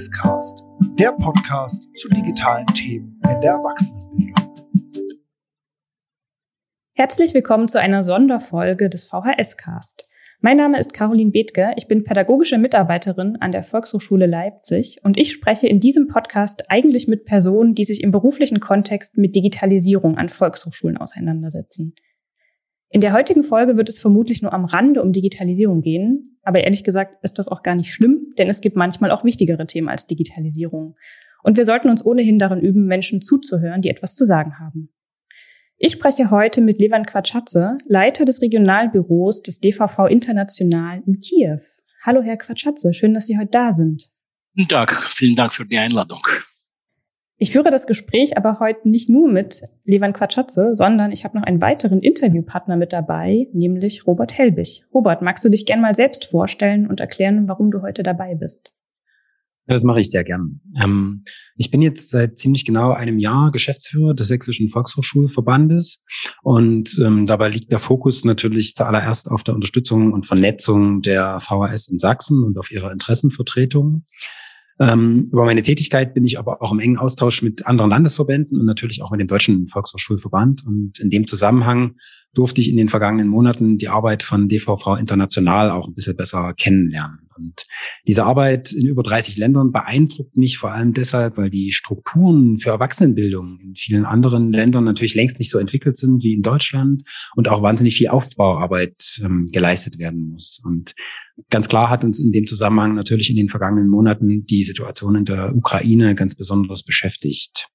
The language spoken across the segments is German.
VHS Cast, der Podcast zu digitalen Themen in der Erwachsenenbildung. Herzlich willkommen zu einer Sonderfolge des VHS Cast. Mein Name ist Caroline Bethke, ich bin pädagogische Mitarbeiterin an der Volkshochschule Leipzig und ich spreche in diesem Podcast eigentlich mit Personen, die sich im beruflichen Kontext mit Digitalisierung an Volkshochschulen auseinandersetzen. In der heutigen Folge wird es vermutlich nur am Rande um Digitalisierung gehen, aber ehrlich gesagt ist das auch gar nicht schlimm, denn es gibt manchmal auch wichtigere Themen als Digitalisierung. Und wir sollten uns ohnehin darin üben, Menschen zuzuhören, die etwas zu sagen haben. Ich spreche heute mit Levan Quatschatze, Leiter des Regionalbüros des DVV International in Kiew. Hallo, Herr Quatschatze, schön, dass Sie heute da sind. Guten Tag, vielen Dank für die Einladung. Ich führe das Gespräch aber heute nicht nur mit Levan Quatschatze, sondern ich habe noch einen weiteren Interviewpartner mit dabei, nämlich Robert Helbig. Robert, magst du dich gern mal selbst vorstellen und erklären, warum du heute dabei bist? Ja, das mache ich sehr gern. Ähm, ich bin jetzt seit ziemlich genau einem Jahr Geschäftsführer des Sächsischen Volkshochschulverbandes und ähm, dabei liegt der Fokus natürlich zuallererst auf der Unterstützung und Vernetzung der VHS in Sachsen und auf ihrer Interessenvertretung. Ähm, über meine Tätigkeit bin ich aber auch im engen Austausch mit anderen Landesverbänden und natürlich auch mit dem Deutschen Volkshochschulverband. Und in dem Zusammenhang durfte ich in den vergangenen Monaten die Arbeit von DVV International auch ein bisschen besser kennenlernen. Und diese Arbeit in über 30 Ländern beeindruckt mich vor allem deshalb, weil die Strukturen für Erwachsenenbildung in vielen anderen Ländern natürlich längst nicht so entwickelt sind wie in Deutschland und auch wahnsinnig viel Aufbauarbeit ähm, geleistet werden muss. Und ganz klar hat uns in dem Zusammenhang natürlich in den vergangenen Monaten die Situation in der Ukraine ganz besonders beschäftigt.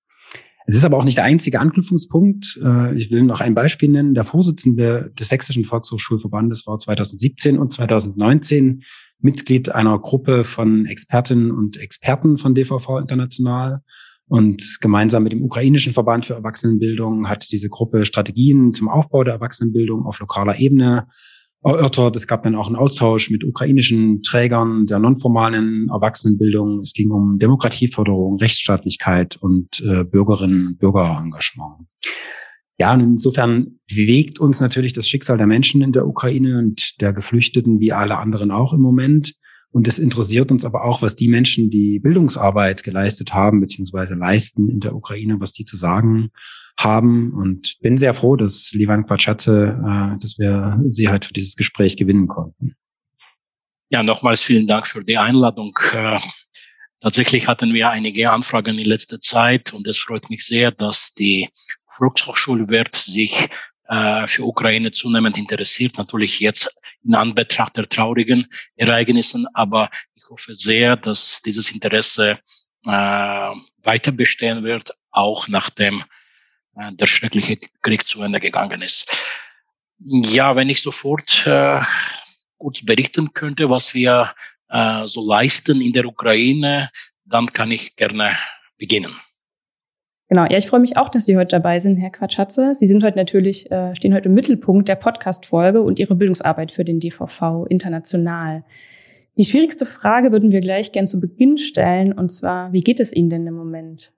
Es ist aber auch nicht der einzige Anknüpfungspunkt. Äh, ich will noch ein Beispiel nennen. Der Vorsitzende des Sächsischen Volkshochschulverbandes war 2017 und 2019 Mitglied einer Gruppe von Expertinnen und Experten von DVV International. Und gemeinsam mit dem ukrainischen Verband für Erwachsenenbildung hat diese Gruppe Strategien zum Aufbau der Erwachsenenbildung auf lokaler Ebene erörtert. Es gab dann auch einen Austausch mit ukrainischen Trägern der nonformalen Erwachsenenbildung. Es ging um Demokratieförderung, Rechtsstaatlichkeit und äh, Bürgerinnen und Bürgerengagement. Ja, und insofern bewegt uns natürlich das Schicksal der Menschen in der Ukraine und der Geflüchteten wie alle anderen auch im Moment. Und es interessiert uns aber auch, was die Menschen, die Bildungsarbeit geleistet haben, beziehungsweise leisten in der Ukraine, was die zu sagen haben. Und bin sehr froh, dass Livan Quatschatze, äh, dass wir sie halt für dieses Gespräch gewinnen konnten. Ja, nochmals vielen Dank für die Einladung. Tatsächlich hatten wir einige Anfragen in letzter Zeit und es freut mich sehr, dass die Volkshochschulwert sich äh, für Ukraine zunehmend interessiert. Natürlich jetzt in Anbetracht der traurigen Ereignissen, aber ich hoffe sehr, dass dieses Interesse äh, weiter bestehen wird, auch nachdem äh, der schreckliche Krieg zu Ende gegangen ist. Ja, wenn ich sofort äh, kurz berichten könnte, was wir äh, so leisten in der Ukraine, dann kann ich gerne beginnen. Genau, ja, ich freue mich auch, dass Sie heute dabei sind, Herr Quatschatze. Sie sind heute natürlich, äh, stehen heute im Mittelpunkt der Podcast-Folge und Ihre Bildungsarbeit für den DVV international. Die schwierigste Frage würden wir gleich gern zu Beginn stellen, und zwar, wie geht es Ihnen denn im Moment?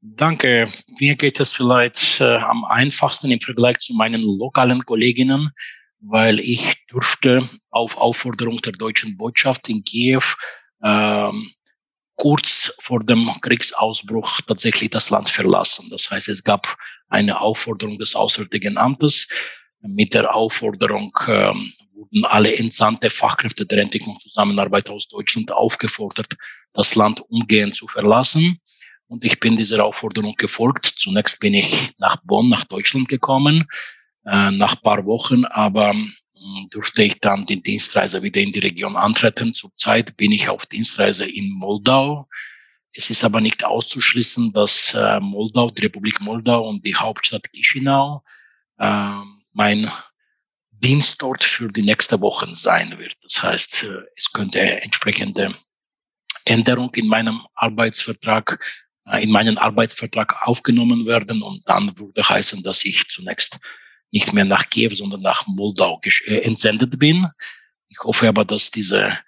Danke. Mir geht es vielleicht äh, am einfachsten im Vergleich zu meinen lokalen Kolleginnen, weil ich durfte auf Aufforderung der deutschen Botschaft in Kiew ähm, kurz vor dem Kriegsausbruch tatsächlich das Land verlassen. Das heißt, es gab eine Aufforderung des Auswärtigen Amtes. Mit der Aufforderung ähm, wurden alle entsandte Fachkräfte der Entwicklungszusammenarbeit aus Deutschland aufgefordert, das Land umgehend zu verlassen. Und ich bin dieser Aufforderung gefolgt. Zunächst bin ich nach Bonn, nach Deutschland gekommen, äh, nach paar Wochen, aber durfte ich dann die Dienstreise wieder in die Region antreten. Zurzeit bin ich auf Dienstreise in Moldau. Es ist aber nicht auszuschließen, dass äh, Moldau, die Republik Moldau und die Hauptstadt Chisinau äh, mein Dienst dort für die nächste Woche sein wird. Das heißt, äh, es könnte entsprechende Änderung in meinem Arbeitsvertrag, äh, in meinen Arbeitsvertrag aufgenommen werden und dann würde heißen, dass ich zunächst nicht mehr nach Kiew, sondern nach Moldau äh, entsendet bin. Ich hoffe aber, dass diese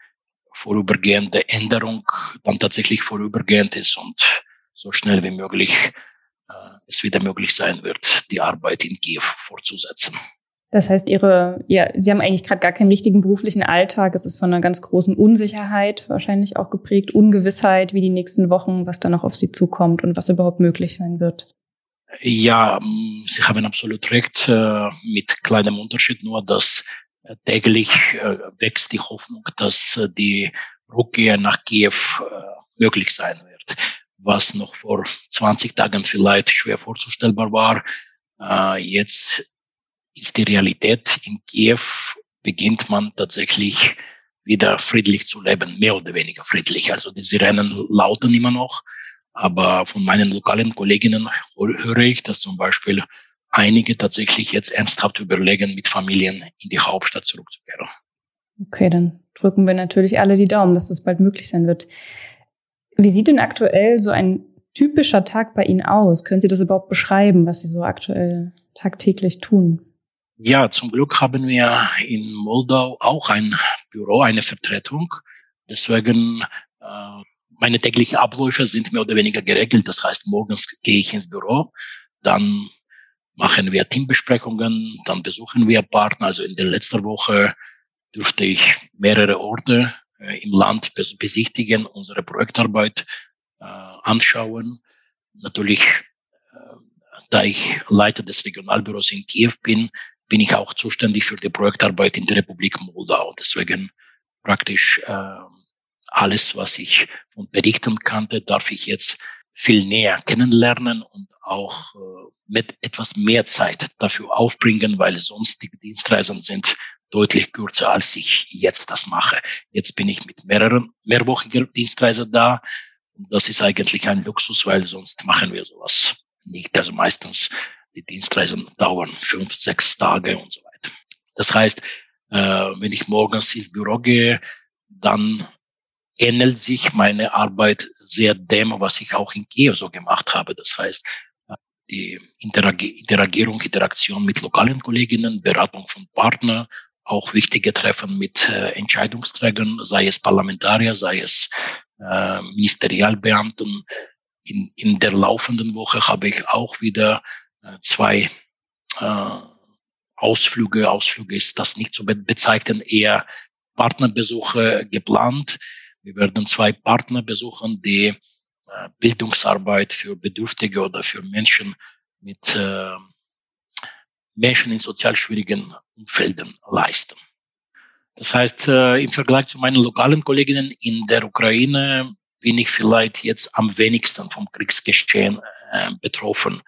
vorübergehende Änderung dann tatsächlich vorübergehend ist und so schnell wie möglich äh, es wieder möglich sein wird, die Arbeit in Kiew fortzusetzen. Das heißt, Ihre, ja, Sie haben eigentlich gerade gar keinen richtigen beruflichen Alltag. Es ist von einer ganz großen Unsicherheit wahrscheinlich auch geprägt, Ungewissheit, wie die nächsten Wochen, was da noch auf Sie zukommt und was überhaupt möglich sein wird. Ja, mm, Sie haben absolut recht, äh, mit kleinem Unterschied nur, dass äh, täglich äh, wächst die Hoffnung, dass die Rückkehr nach Kiew möglich sein wird, was noch vor 20 Tagen vielleicht schwer vorzustellbar war. Jetzt ist die Realität. In Kiew beginnt man tatsächlich wieder friedlich zu leben, mehr oder weniger friedlich. Also die Sirenen lauten immer noch, aber von meinen lokalen Kolleginnen höre ich, dass zum Beispiel einige tatsächlich jetzt ernsthaft überlegen, mit Familien in die Hauptstadt zurückzukehren. Okay, dann drücken wir natürlich alle die Daumen, dass das bald möglich sein wird. Wie sieht denn aktuell so ein typischer Tag bei Ihnen aus? Können Sie das überhaupt beschreiben, was Sie so aktuell tagtäglich tun? Ja, zum Glück haben wir in Moldau auch ein Büro, eine Vertretung. Deswegen äh, meine täglichen Abläufe sind mehr oder weniger geregelt. Das heißt, morgens gehe ich ins Büro, dann machen wir Teambesprechungen, dann besuchen wir Partner. Also in der letzten Woche durfte ich mehrere Orte äh, im Land besichtigen, unsere Projektarbeit äh, anschauen. Natürlich, äh, da ich Leiter des Regionalbüros in Kiew bin, bin ich auch zuständig für die Projektarbeit in der Republik Moldau. Deswegen praktisch äh, alles, was ich von Berichten kannte, darf ich jetzt viel näher kennenlernen und auch äh, mit etwas mehr Zeit dafür aufbringen, weil sonst die Dienstreisen sind deutlich kürzer, als ich jetzt das mache. Jetzt bin ich mit mehreren mehrwöchiger Dienstreise da. Und das ist eigentlich ein Luxus, weil sonst machen wir sowas nicht. Also meistens die Dienstreisen dauern fünf, sechs Tage und so weiter. Das heißt, äh, wenn ich morgens ins Büro gehe, dann ähnelt sich meine Arbeit sehr dem, was ich auch in Kiew so gemacht habe. Das heißt, äh, die Interagi Interagierung, Interaktion mit lokalen Kolleginnen, Beratung von Partnern, auch wichtige Treffen mit äh, Entscheidungsträgern, sei es Parlamentarier, sei es äh, Ministerialbeamten. In, in der laufenden Woche habe ich auch wieder äh, zwei äh, Ausflüge, Ausflüge ist das nicht zu bezeichnen, eher Partnerbesuche geplant. Wir werden zwei Partner besuchen, die äh, Bildungsarbeit für Bedürftige oder für Menschen mit äh, Menschen in sozial schwierigen Umfelden leisten. Das heißt, äh, im Vergleich zu meinen lokalen Kolleginnen in der Ukraine bin ich vielleicht jetzt am wenigsten vom Kriegsgeschehen äh, betroffen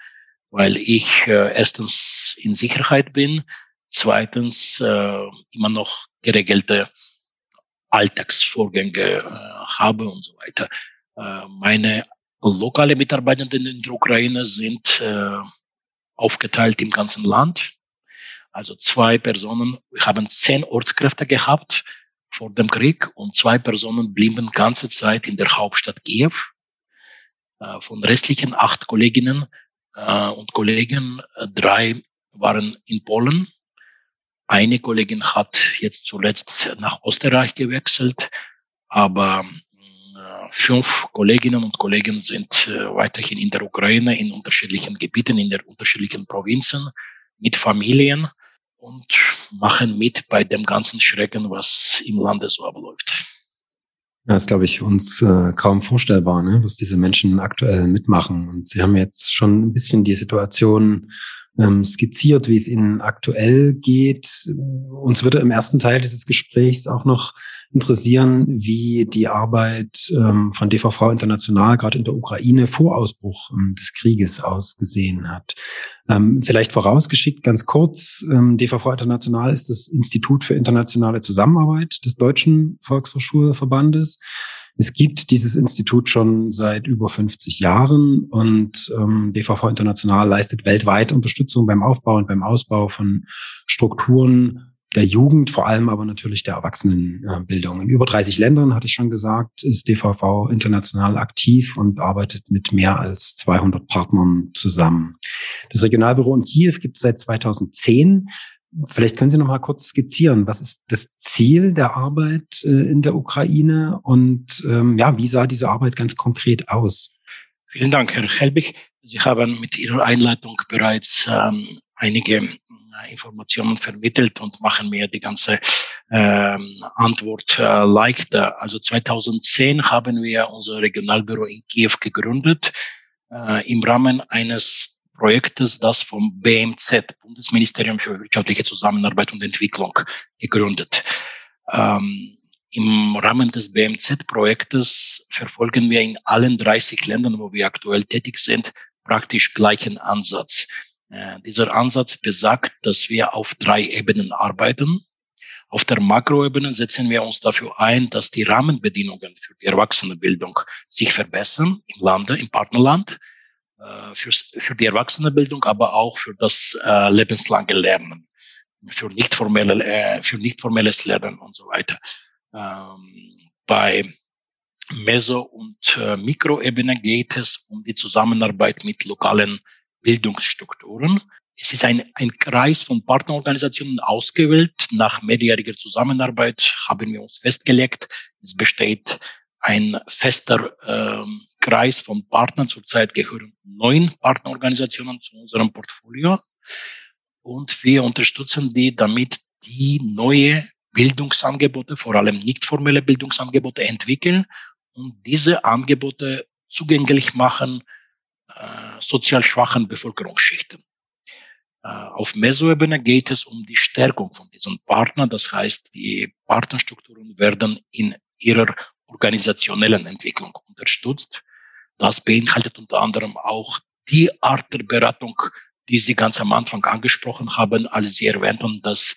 weil ich äh, erstens in Sicherheit bin, zweitens äh, immer noch geregelte Alltagsvorgänge äh, habe und so weiter. Äh, meine lokale Mitarbeitenden in der Ukraine sind äh, aufgeteilt im ganzen Land. Also zwei Personen, wir haben zehn Ortskräfte gehabt vor dem Krieg und zwei Personen blieben ganze Zeit in der Hauptstadt Kiew. Äh, von restlichen acht Kolleginnen äh, und Kollegen. Drei waren in Polen. Eine Kollegin hat jetzt zuletzt nach Österreich gewechselt, aber äh, fünf Kolleginnen und Kollegen sind äh, weiterhin in der Ukraine, in unterschiedlichen Gebieten, in der unterschiedlichen Provinzen, mit Familien und machen mit bei dem ganzen Schrecken, was im Lande so abläuft. Das ist, glaube ich, uns äh, kaum vorstellbar, ne, was diese Menschen aktuell mitmachen. Und Sie haben jetzt schon ein bisschen die Situation ähm, skizziert, wie es Ihnen aktuell geht. Uns würde im ersten Teil dieses Gesprächs auch noch interessieren, wie die Arbeit ähm, von DVV International gerade in der Ukraine vor Ausbruch ähm, des Krieges ausgesehen hat. Ähm, vielleicht vorausgeschickt ganz kurz, ähm, DVV International ist das Institut für internationale Zusammenarbeit des Deutschen Volkshochschulverbandes. Es gibt dieses Institut schon seit über 50 Jahren und ähm, DVV International leistet weltweit Unterstützung beim Aufbau und beim Ausbau von Strukturen der Jugend, vor allem aber natürlich der Erwachsenenbildung. In über 30 Ländern, hatte ich schon gesagt, ist DVV international aktiv und arbeitet mit mehr als 200 Partnern zusammen. Das Regionalbüro in Kiew gibt es seit 2010. Vielleicht können Sie noch mal kurz skizzieren, was ist das Ziel der Arbeit äh, in der Ukraine und ähm, ja, wie sah diese Arbeit ganz konkret aus? Vielen Dank, Herr Helbig. Sie haben mit Ihrer Einleitung bereits ähm, einige Informationen vermittelt und machen mir die ganze ähm, Antwort äh, leichter. Also 2010 haben wir unser Regionalbüro in Kiew gegründet äh, im Rahmen eines Projektes, das vom BMZ, Bundesministerium für wirtschaftliche Zusammenarbeit und Entwicklung, gegründet. Ähm, Im Rahmen des BMZ-Projektes verfolgen wir in allen 30 Ländern, wo wir aktuell tätig sind, praktisch gleichen Ansatz. Äh, dieser Ansatz besagt, dass wir auf drei Ebenen arbeiten. Auf der Makroebene setzen wir uns dafür ein, dass die Rahmenbedingungen für die Erwachsenenbildung sich verbessern im Lande, im Partnerland, für, für die Erwachsenenbildung, aber auch für das äh, lebenslange Lernen, für nicht formelle, äh, für nicht formelles Lernen und so weiter. Ähm, bei Meso- und äh, Mikroebene geht es um die Zusammenarbeit mit lokalen Bildungsstrukturen. Es ist ein, ein Kreis von Partnerorganisationen ausgewählt. Nach mehrjähriger Zusammenarbeit haben wir uns festgelegt, es besteht ein fester ähm, Kreis von Partnern. Zurzeit gehören neun Partnerorganisationen zu unserem Portfolio. Und wir unterstützen die, damit die neue Bildungsangebote, vor allem nicht formelle Bildungsangebote entwickeln und diese Angebote zugänglich machen äh, sozial schwachen Bevölkerungsschichten. Äh, auf Mesoebene geht es um die Stärkung von diesen Partnern. Das heißt, die Partnerstrukturen werden in ihrer organisationellen Entwicklung unterstützt. Das beinhaltet unter anderem auch die Art der Beratung, die Sie ganz am Anfang angesprochen haben, als Sie erwähnten, dass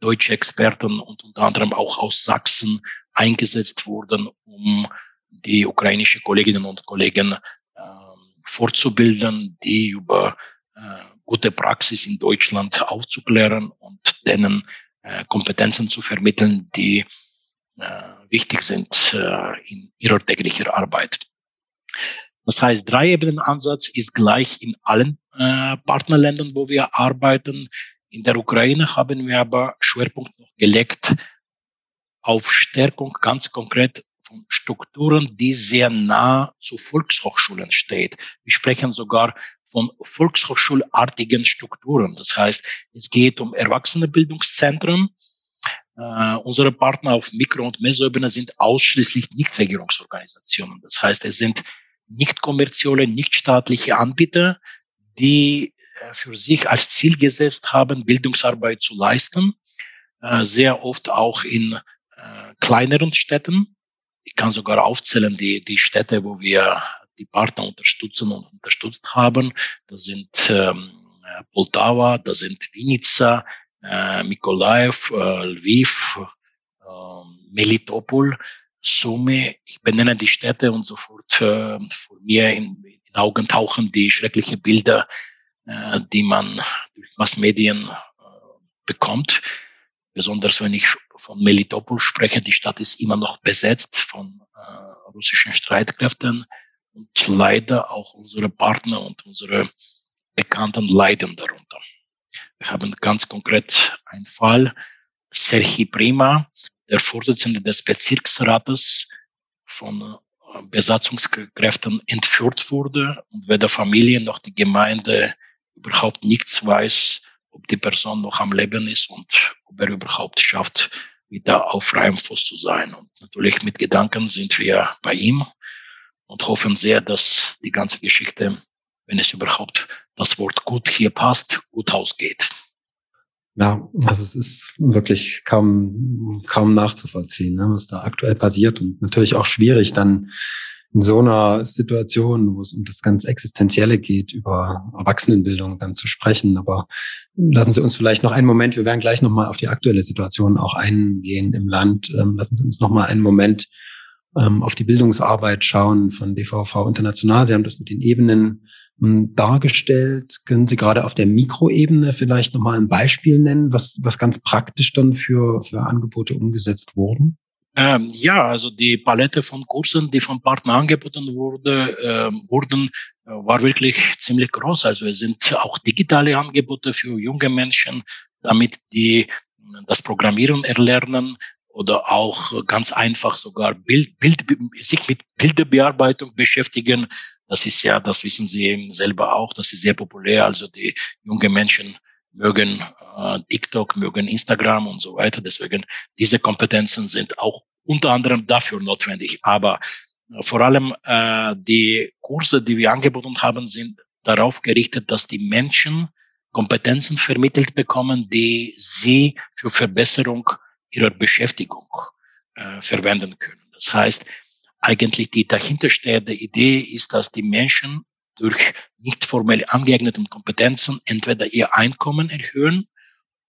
deutsche Experten und unter anderem auch aus Sachsen eingesetzt wurden, um die ukrainische Kolleginnen und Kollegen äh, fortzubilden, die über äh, gute Praxis in Deutschland aufzuklären und denen äh, Kompetenzen zu vermitteln, die wichtig sind äh, in ihrer täglichen Arbeit. Das heißt, drei Ebenen Ansatz ist gleich in allen äh, Partnerländern, wo wir arbeiten. In der Ukraine haben wir aber Schwerpunkt noch gelegt auf Stärkung ganz konkret von Strukturen, die sehr nah zu Volkshochschulen steht. Wir sprechen sogar von Volkshochschulartigen Strukturen. Das heißt, es geht um Erwachsenenbildungszentren. Äh, unsere Partner auf Mikro- und Mesoebene sind ausschließlich Nichtregierungsorganisationen. Das heißt, es sind nicht kommerzielle, nicht staatliche Anbieter, die äh, für sich als Ziel gesetzt haben, Bildungsarbeit zu leisten, äh, sehr oft auch in kleineren Städten ich kann sogar aufzählen, die, die Städte, wo wir die Partner unterstützen und unterstützt haben. Das sind ähm, Poltava, das sind Vinica, äh, Mikolaev, äh, Lviv, äh, Melitopol, Sumy. Ich benenne die Städte und sofort äh, vor mir in, den Augen tauchen die schrecklichen Bilder, äh, die man durch Massmedien bekommt besonders wenn ich von Melitopol spreche, die Stadt ist immer noch besetzt von russischen Streitkräften und leider auch unsere Partner und unsere Bekannten leiden darunter. Wir haben ganz konkret einen Fall, Serhi Prima, der Vorsitzende des Bezirksrates von äh, Besatzungskräften entführt wurde und weder Familie noch die Gemeinde überhaupt nichts weiß, ob die Person noch am Leben ist und ob er überhaupt schafft, wieder auf freiem Fuß zu sein. Und natürlich mit Gedanken sind wir bei ihm und hoffen sehr, dass die ganze Geschichte, wenn es überhaupt das Wort gut hier passt, gut ausgeht. Ja, also es ist wirklich kaum, kaum nachzuvollziehen, ne, was da aktuell passiert und natürlich auch schwierig dann in so einer Situation, wo es um das ganz Existenzielle geht, über Erwachsenenbildung dann zu sprechen. Aber lassen Sie uns vielleicht noch einen Moment, wir werden gleich nochmal auf die aktuelle Situation auch eingehen im Land. Ähm, lassen Sie uns nochmal einen Moment ähm, auf die Bildungsarbeit schauen von DVV International. Sie haben das mit den Ebenen dargestellt. Können Sie gerade auf der Mikroebene vielleicht nochmal ein Beispiel nennen, was, was ganz praktisch dann für, für Angebote umgesetzt wurden? Ähm, ja, also die Palette von Kursen, die vom Partner angeboten wurde, äh, wurden, äh, war wirklich ziemlich groß. Also es sind auch digitale Angebote für junge Menschen, damit die das Programmieren erlernen oder auch ganz einfach sogar Bild, Bild, sich mit Bilderbearbeitung beschäftigen. Das ist ja, das wissen Sie eben selber auch, das ist sehr populär. Also die junge Menschen mögen äh, TikTok, mögen Instagram und so weiter. Deswegen diese Kompetenzen sind auch unter anderem dafür notwendig. Aber äh, vor allem äh, die Kurse, die wir angeboten haben, sind darauf gerichtet, dass die Menschen Kompetenzen vermittelt bekommen, die sie für Verbesserung ihrer Beschäftigung äh, verwenden können. Das heißt, eigentlich die dahinterstehende Idee ist, dass die Menschen durch nicht formell angeeigneten Kompetenzen entweder ihr Einkommen erhöhen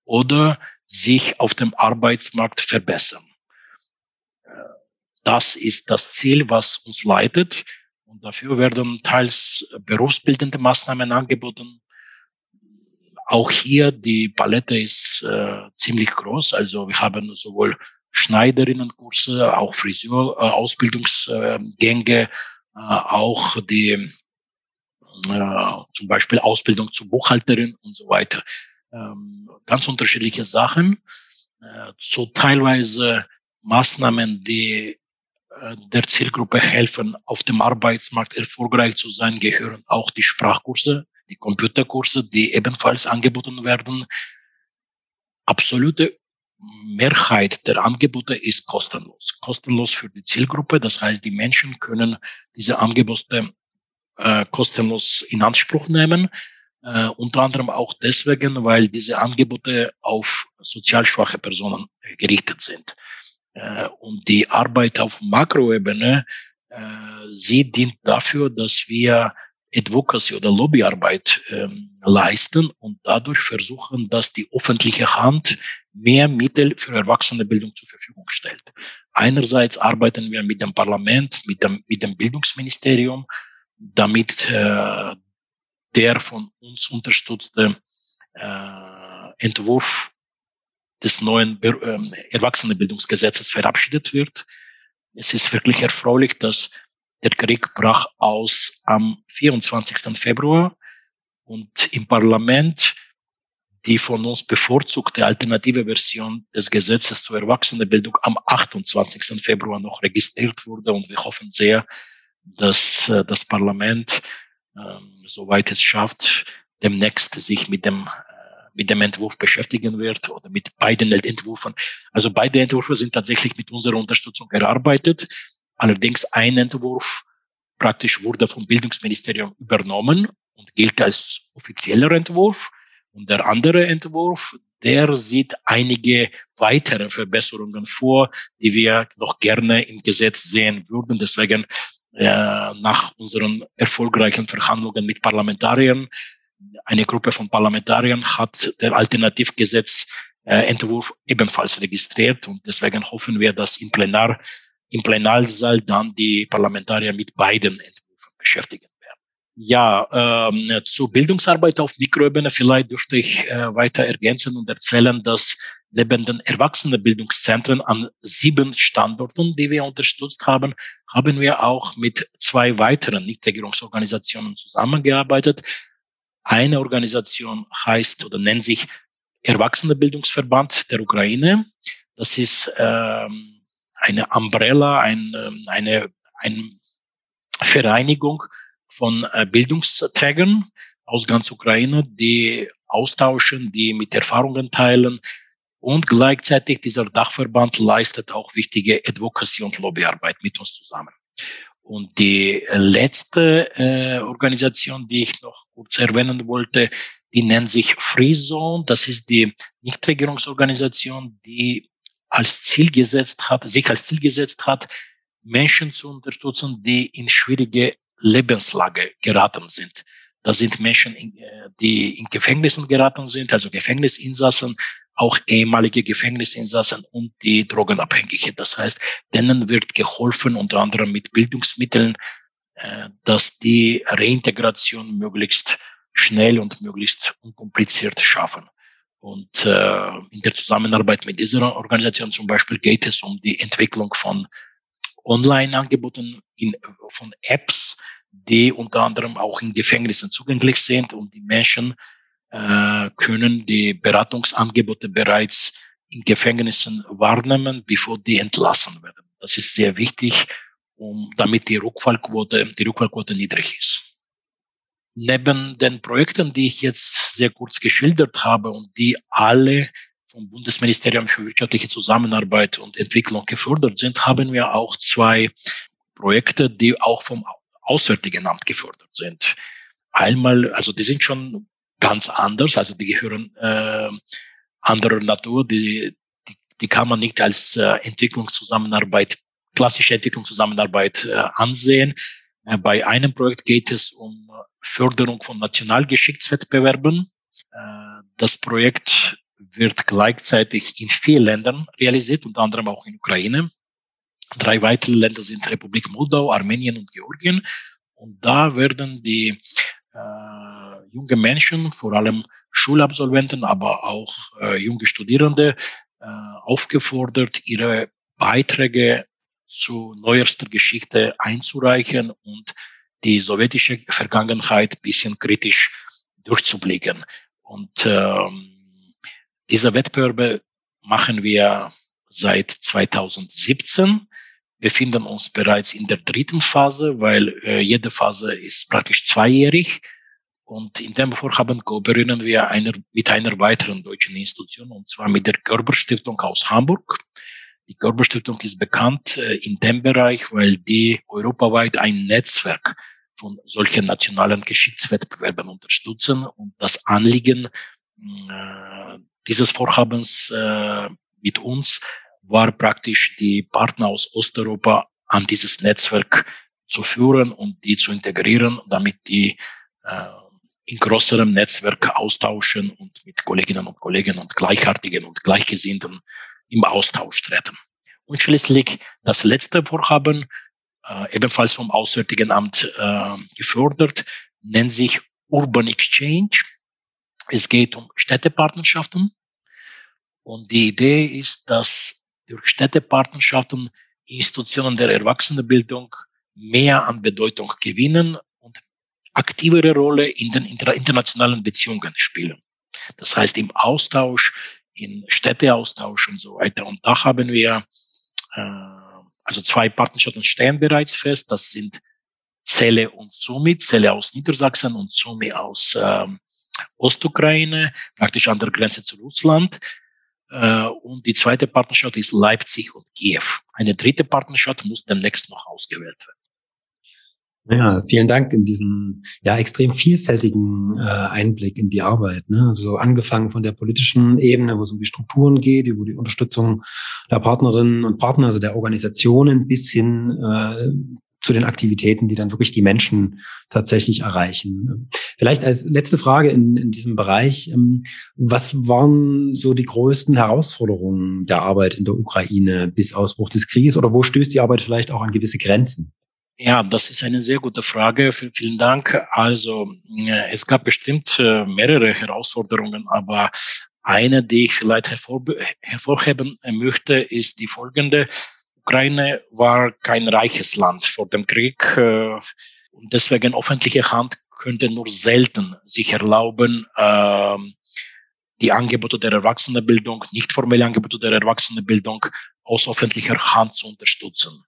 oder sich auf dem Arbeitsmarkt verbessern. Das ist das Ziel, was uns leitet. Und dafür werden teils berufsbildende Maßnahmen angeboten. Auch hier die Palette ist äh, ziemlich groß. Also wir haben sowohl Schneiderinnenkurse, auch Friseur-Ausbildungsgänge, äh, auch die äh, zum Beispiel Ausbildung zur Buchhalterin und so weiter. Ähm, ganz unterschiedliche Sachen. Äh, so teilweise Maßnahmen, die äh, der Zielgruppe helfen, auf dem Arbeitsmarkt erfolgreich zu sein, gehören auch die Sprachkurse, die Computerkurse, die ebenfalls angeboten werden. Absolute Mehrheit der Angebote ist kostenlos. Kostenlos für die Zielgruppe. Das heißt, die Menschen können diese Angebote äh, kostenlos in Anspruch nehmen. Äh, unter anderem auch deswegen, weil diese Angebote auf sozial schwache Personen äh, gerichtet sind. Äh, und die Arbeit auf Makroebene, äh, sie dient dafür, dass wir Advocacy oder Lobbyarbeit ähm, leisten und dadurch versuchen, dass die öffentliche Hand mehr Mittel für Erwachsenenbildung zur Verfügung stellt. Einerseits arbeiten wir mit dem Parlament, mit dem, mit dem Bildungsministerium, damit äh, der von uns unterstützte äh, Entwurf des neuen äh, Erwachsenenbildungsgesetzes verabschiedet wird. Es ist wirklich erfreulich, dass der Krieg brach aus am 24. Februar und im Parlament die von uns bevorzugte alternative Version des Gesetzes zur Erwachsenenbildung am 28. Februar noch registriert wurde und wir hoffen sehr, dass äh, das Parlament, äh, soweit es schafft, demnächst sich mit dem äh, mit dem Entwurf beschäftigen wird oder mit beiden Entwürfen. Also beide Entwürfe sind tatsächlich mit unserer Unterstützung erarbeitet. Allerdings ein Entwurf praktisch wurde vom Bildungsministerium übernommen und gilt als offizieller Entwurf. Und der andere Entwurf, der sieht einige weitere Verbesserungen vor, die wir noch gerne im Gesetz sehen würden. Deswegen äh, nach unseren erfolgreichen Verhandlungen mit Parlamentariern, eine Gruppe von Parlamentariern hat der Alternativgesetzentwurf ebenfalls registriert und deswegen hoffen wir, dass im Plenar im Plenarsaal dann die Parlamentarier mit beiden Entwürfen beschäftigen werden. Ja, ähm, zur Bildungsarbeit auf Mikroebene vielleicht dürfte ich äh, weiter ergänzen und erzählen, dass neben den Erwachsenenbildungszentren an sieben Standorten, die wir unterstützt haben, haben wir auch mit zwei weiteren Nichtregierungsorganisationen zusammengearbeitet. Eine Organisation heißt oder nennt sich Erwachsenenbildungsverband der Ukraine. Das ist ähm, eine Umbrella, ein, ähm, eine, eine Vereinigung von äh, Bildungsträgern aus ganz Ukraine, die austauschen, die mit Erfahrungen teilen. Und gleichzeitig dieser Dachverband leistet auch wichtige Advocacy- und Lobbyarbeit mit uns zusammen. Und die letzte äh, Organisation, die ich noch kurz erwähnen wollte, die nennt sich Free Zone. Das ist die Nichtregierungsorganisation, die als Ziel gesetzt hat, sich als Ziel gesetzt hat, Menschen zu unterstützen, die in schwierige Lebenslage geraten sind. Das sind Menschen, äh, die in Gefängnissen geraten sind, also Gefängnisinsassen, auch ehemalige Gefängnisinsassen und die Drogenabhängige. Das heißt, denen wird geholfen, unter anderem mit Bildungsmitteln, äh, dass die Reintegration möglichst schnell und möglichst unkompliziert schaffen. Und äh, in der Zusammenarbeit mit dieser Organisation zum Beispiel geht es um die Entwicklung von Online-Angeboten, von Apps, die unter anderem auch in Gefängnissen zugänglich sind und die Menschen äh, können die Beratungsangebote bereits in Gefängnissen wahrnehmen, bevor die entlassen werden. Das ist sehr wichtig, um damit die Rückfallquote, die Rückfallquote niedrig ist. Neben den Projekten, die ich jetzt sehr kurz geschildert habe und die alle vom Bundesministerium für wirtschaftliche Zusammenarbeit und Entwicklung gefördert sind, haben wir auch zwei Projekte, die auch vom Auswärtigen Amt gefördert sind. Einmal, also die sind schon ganz anders, also die gehören äh, anderer Natur, die, die, die kann man nicht als äh, Entwicklungszusammenarbeit, klassische Entwicklungszusammenarbeit äh, ansehen. Äh, bei einem Projekt geht es um Förderung von Nationalgeschichtswettbewerben. Äh, das Projekt wird gleichzeitig in vier Ländern realisiert, unter anderem auch in Ukraine. Drei weitere Länder sind Republik Moldau, Armenien und Georgien. Und da werden die äh, junge Menschen, vor allem Schulabsolventen, aber auch äh, junge Studierende, äh, aufgefordert, ihre Beiträge zu neuester Geschichte einzureichen und die sowjetische Vergangenheit bisschen kritisch durchzublicken. Und ähm, diese Wettbewerbe machen wir seit 2017 befinden uns bereits in der dritten Phase, weil äh, jede Phase ist praktisch zweijährig. Und in dem Vorhaben kooperieren wir einer, mit einer weiteren deutschen Institution, und zwar mit der Körper Stiftung aus Hamburg. Die Körper Stiftung ist bekannt äh, in dem Bereich, weil die europaweit ein Netzwerk von solchen nationalen Geschichtswettbewerben unterstützen. Und das Anliegen äh, dieses Vorhabens äh, mit uns war praktisch die Partner aus Osteuropa an dieses Netzwerk zu führen und die zu integrieren, damit die äh, in größerem Netzwerk austauschen und mit Kolleginnen und Kollegen und Gleichartigen und Gleichgesinnten im Austausch treten. Und schließlich das letzte Vorhaben, äh, ebenfalls vom Auswärtigen Amt äh, gefördert, nennt sich Urban Exchange. Es geht um Städtepartnerschaften. Und die Idee ist, dass durch Städtepartnerschaften Institutionen der Erwachsenenbildung mehr an Bedeutung gewinnen und aktivere Rolle in den internationalen Beziehungen spielen. Das heißt im Austausch, in Städteaustausch und so weiter. Und da haben wir äh, also zwei Partnerschaften stehen bereits fest. Das sind Zelle und Sumi, Zelle aus Niedersachsen und Sumi aus ähm, Ostukraine, praktisch an der Grenze zu Russland. Äh, und die zweite Partnerschaft ist Leipzig und Kiew. Eine dritte Partnerschaft muss demnächst noch ausgewählt werden. Ja, vielen Dank in diesen ja extrem vielfältigen äh, Einblick in die Arbeit. Ne? Also angefangen von der politischen Ebene, wo es um die Strukturen geht, über die Unterstützung der Partnerinnen und Partner, also der Organisationen, bis hin äh, zu den Aktivitäten, die dann wirklich die Menschen tatsächlich erreichen. Vielleicht als letzte Frage in, in diesem Bereich, ähm, was waren so die größten Herausforderungen der Arbeit in der Ukraine bis Ausbruch des Krieges oder wo stößt die Arbeit vielleicht auch an gewisse Grenzen? Ja, das ist eine sehr gute Frage. Vielen Dank. Also äh, es gab bestimmt äh, mehrere Herausforderungen, aber eine, die ich vielleicht hervorheben möchte, ist die folgende. Ukraine war kein reiches Land vor dem Krieg äh, und deswegen öffentliche Hand könnte nur selten sich erlauben, äh, die Angebote der Erwachsenenbildung, nicht formelle Angebote der Erwachsenenbildung aus öffentlicher Hand zu unterstützen.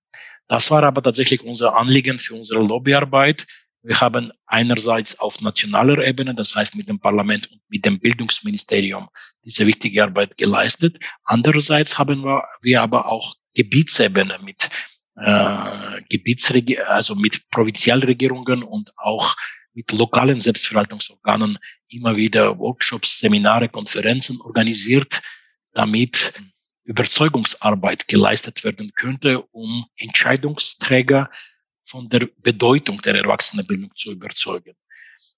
Das war aber tatsächlich unser Anliegen für unsere Lobbyarbeit. Wir haben einerseits auf nationaler Ebene, das heißt mit dem Parlament und mit dem Bildungsministerium, diese wichtige Arbeit geleistet. Andererseits haben wir, wir aber auch Gebietsebene mit äh, Gebietsreg also mit Provinzialregierungen und auch mit lokalen Selbstverwaltungsorganen immer wieder Workshops, Seminare, Konferenzen organisiert, damit Überzeugungsarbeit geleistet werden könnte, um Entscheidungsträger von der Bedeutung der Erwachsenenbildung zu überzeugen.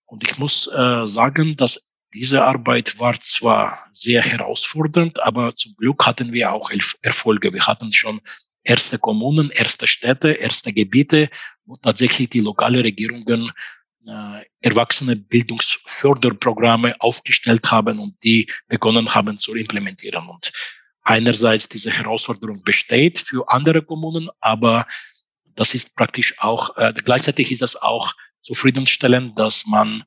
Und ich muss äh, sagen, dass diese Arbeit war zwar sehr herausfordernd, aber zum Glück hatten wir auch Erfolge. Wir hatten schon erste Kommunen, erste Städte, erste Gebiete, wo tatsächlich die lokale Regierungen äh, erwachsene aufgestellt haben und die begonnen haben zu implementieren. Und einerseits diese Herausforderung besteht für andere Kommunen, aber das ist praktisch auch, äh, gleichzeitig ist das auch zufriedenstellend, dass man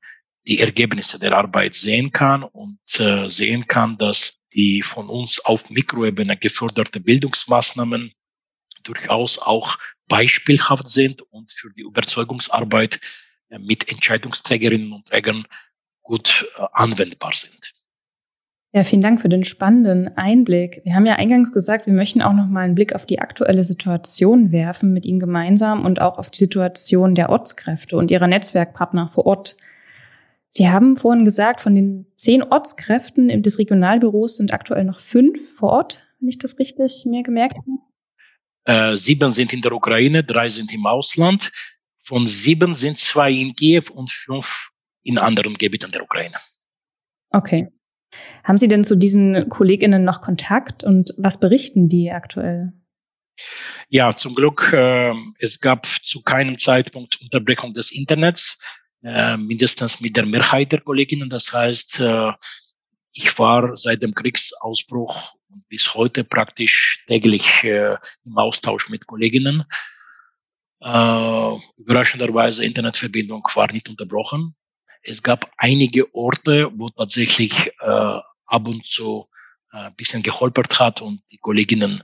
die Ergebnisse der Arbeit sehen kann und äh, sehen kann, dass die von uns auf Mikroebene geförderte Bildungsmaßnahmen durchaus auch beispielhaft sind und für die Überzeugungsarbeit mit Entscheidungsträgerinnen und Trägern gut anwendbar sind. Ja, vielen Dank für den spannenden Einblick. Wir haben ja eingangs gesagt, wir möchten auch noch mal einen Blick auf die aktuelle Situation werfen mit Ihnen gemeinsam und auch auf die Situation der Ortskräfte und ihrer Netzwerkpartner vor Ort. Sie haben vorhin gesagt, von den zehn Ortskräften des Regionalbüros sind aktuell noch fünf vor Ort, wenn ich das richtig mir gemerkt habe. Äh, sieben sind in der Ukraine, drei sind im Ausland. Von sieben sind zwei in Kiew und fünf in anderen Gebieten der Ukraine. Okay. Haben Sie denn zu diesen KollegInnen noch Kontakt und was berichten die aktuell? Ja, zum Glück, äh, es gab zu keinem Zeitpunkt Unterbrechung des Internets, äh, mindestens mit der Mehrheit der Kolleginnen. Das heißt, äh, ich war seit dem Kriegsausbruch bis heute praktisch täglich äh, im Austausch mit Kolleginnen. Äh, überraschenderweise Internetverbindung war nicht unterbrochen. Es gab einige Orte, wo tatsächlich äh, ab und zu äh, ein bisschen geholpert hat und die Kolleginnen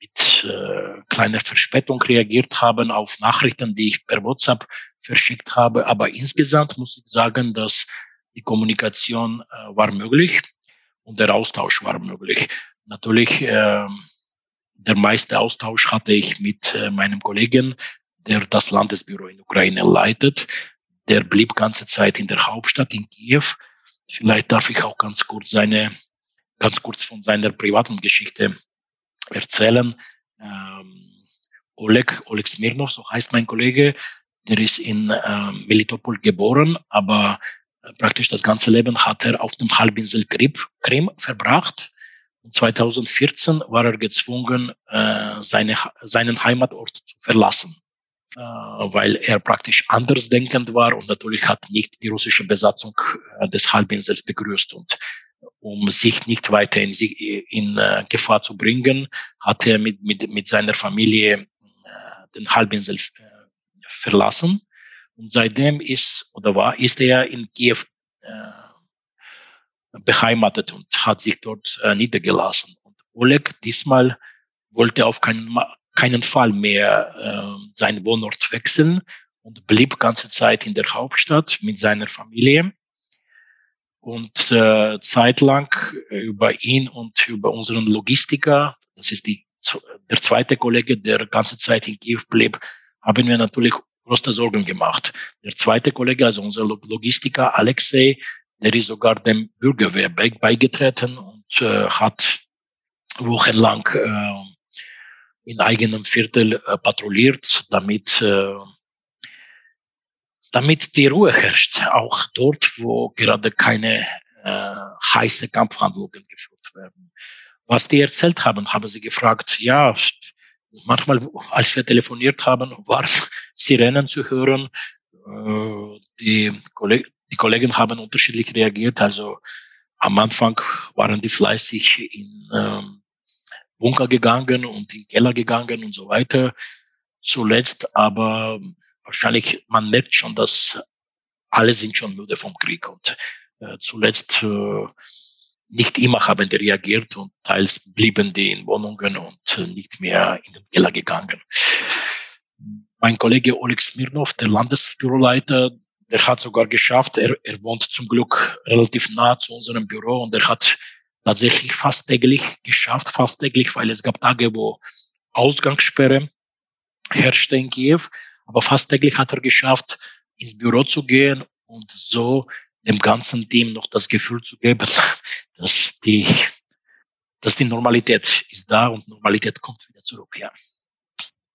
mit äh, kleiner Verspätung reagiert haben auf Nachrichten, die ich per WhatsApp verschickt habe. Aber insgesamt muss ich sagen, dass die Kommunikation äh, war möglich und der Austausch war möglich. Natürlich, äh, der meiste Austausch hatte ich mit äh, meinem Kollegen, der das Landesbüro in Ukraine leitet der blieb ganze Zeit in der Hauptstadt in Kiew. Vielleicht darf ich auch ganz kurz seine, ganz kurz von seiner privaten Geschichte erzählen. Ähm, Oleg, Oleg Smirnov, so heißt mein Kollege, der ist in ähm, Melitopol geboren, aber äh, praktisch das ganze Leben hat er auf dem Halbinsel Krim, verbracht. Und 2014 war er gezwungen, äh, seine, seinen Heimatort zu verlassen. Äh, weil er praktisch andersdenkend war und natürlich hat nicht die russische Besatzung äh, des Halbinsels begrüßt und um sich nicht weiter in, in äh, Gefahr zu bringen, hat er mit, mit, mit seiner Familie den Halbinsel verlassen. Und seitdem ist oder war, ist er in Kiew beheimatet und hat sich dort niedergelassen. Und Oleg diesmal wollte auf keinen, keinen Fall mehr äh, seinen Wohnort wechseln und blieb ganze Zeit in der Hauptstadt mit seiner Familie. Und äh, zeitlang über ihn und über unseren Logistiker, das ist die, der zweite Kollege, der ganze Zeit in Kiew blieb, haben wir natürlich große Sorgen gemacht. Der zweite Kollege, also unser Logistiker Alexei, der ist sogar dem Bürgerwehr beigetreten und äh, hat wochenlang äh, in eigenem Viertel äh, patrouilliert, damit, äh, damit die Ruhe herrscht, auch dort, wo gerade keine äh, heiße Kampfhandlungen geführt werden. Was die erzählt haben, haben sie gefragt, ja, manchmal, als wir telefoniert haben, waren Sirenen zu hören. Äh, die, Kolleg die Kollegen haben unterschiedlich reagiert. Also am Anfang waren die fleißig in ähm, Bunker gegangen und in den Keller gegangen und so weiter. Zuletzt aber wahrscheinlich, man merkt schon, dass alle sind schon müde vom Krieg und äh, zuletzt äh, nicht immer haben die reagiert und teils blieben die in Wohnungen und äh, nicht mehr in den Keller gegangen. Mein Kollege Oleg Smirnov, der Landesbüroleiter, der hat sogar geschafft, er, er wohnt zum Glück relativ nah zu unserem Büro und er hat tatsächlich fast täglich geschafft, fast täglich, weil es gab Tage, wo Ausgangssperre herrschte in Kiew, aber fast täglich hat er geschafft, ins Büro zu gehen und so dem ganzen Team noch das Gefühl zu geben, dass die, dass die Normalität ist da und Normalität kommt wieder zurück, ja.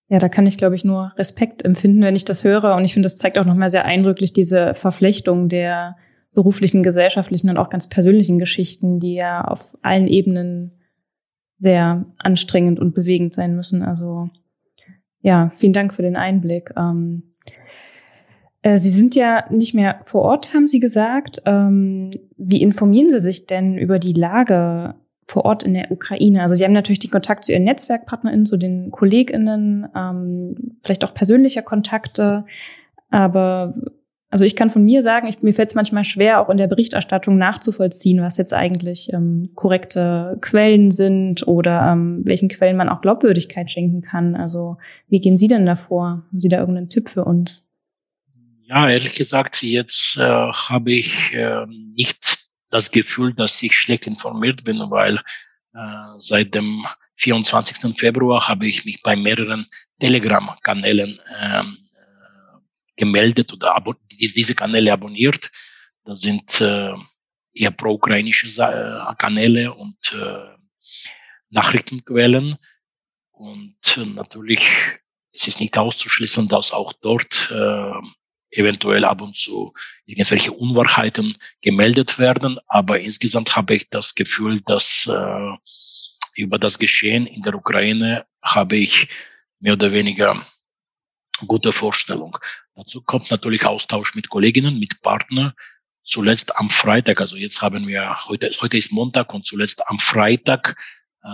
Ja, da kann ich, glaube ich, nur Respekt empfinden, wenn ich das höre. Und ich finde, das zeigt auch nochmal sehr eindrücklich diese Verflechtung der beruflichen, gesellschaftlichen und auch ganz persönlichen Geschichten, die ja auf allen Ebenen sehr anstrengend und bewegend sein müssen. Also ja, vielen Dank für den Einblick. Ähm, äh, Sie sind ja nicht mehr vor Ort, haben Sie gesagt. Ähm, wie informieren Sie sich denn über die Lage vor Ort in der Ukraine? Also Sie haben natürlich den Kontakt zu Ihren NetzwerkpartnerInnen, zu den KollegInnen, ähm, vielleicht auch persönliche Kontakte. Aber also ich kann von mir sagen, ich, mir fällt es manchmal schwer, auch in der Berichterstattung nachzuvollziehen, was jetzt eigentlich ähm, korrekte Quellen sind oder ähm, welchen Quellen man auch Glaubwürdigkeit schenken kann. Also wie gehen Sie denn davor? Haben Sie da irgendeinen Tipp für uns? Ja, ehrlich gesagt, jetzt äh, habe ich äh, nicht das Gefühl, dass ich schlecht informiert bin, weil äh, seit dem 24. Februar habe ich mich bei mehreren Telegram-Kanälen ähm, äh, gemeldet oder diese Kanäle abonniert. Das sind äh, eher pro-ukrainische äh, Kanäle und äh, Nachrichtenquellen. Und äh, natürlich es ist nicht auszuschließen, dass auch dort äh, eventuell ab und zu irgendwelche Unwahrheiten gemeldet werden. Aber insgesamt habe ich das Gefühl, dass äh, über das Geschehen in der Ukraine habe ich mehr oder weniger gute Vorstellung. Dazu kommt natürlich Austausch mit Kolleginnen, mit Partnern. Zuletzt am Freitag, also jetzt haben wir, heute, heute ist Montag und zuletzt am Freitag äh,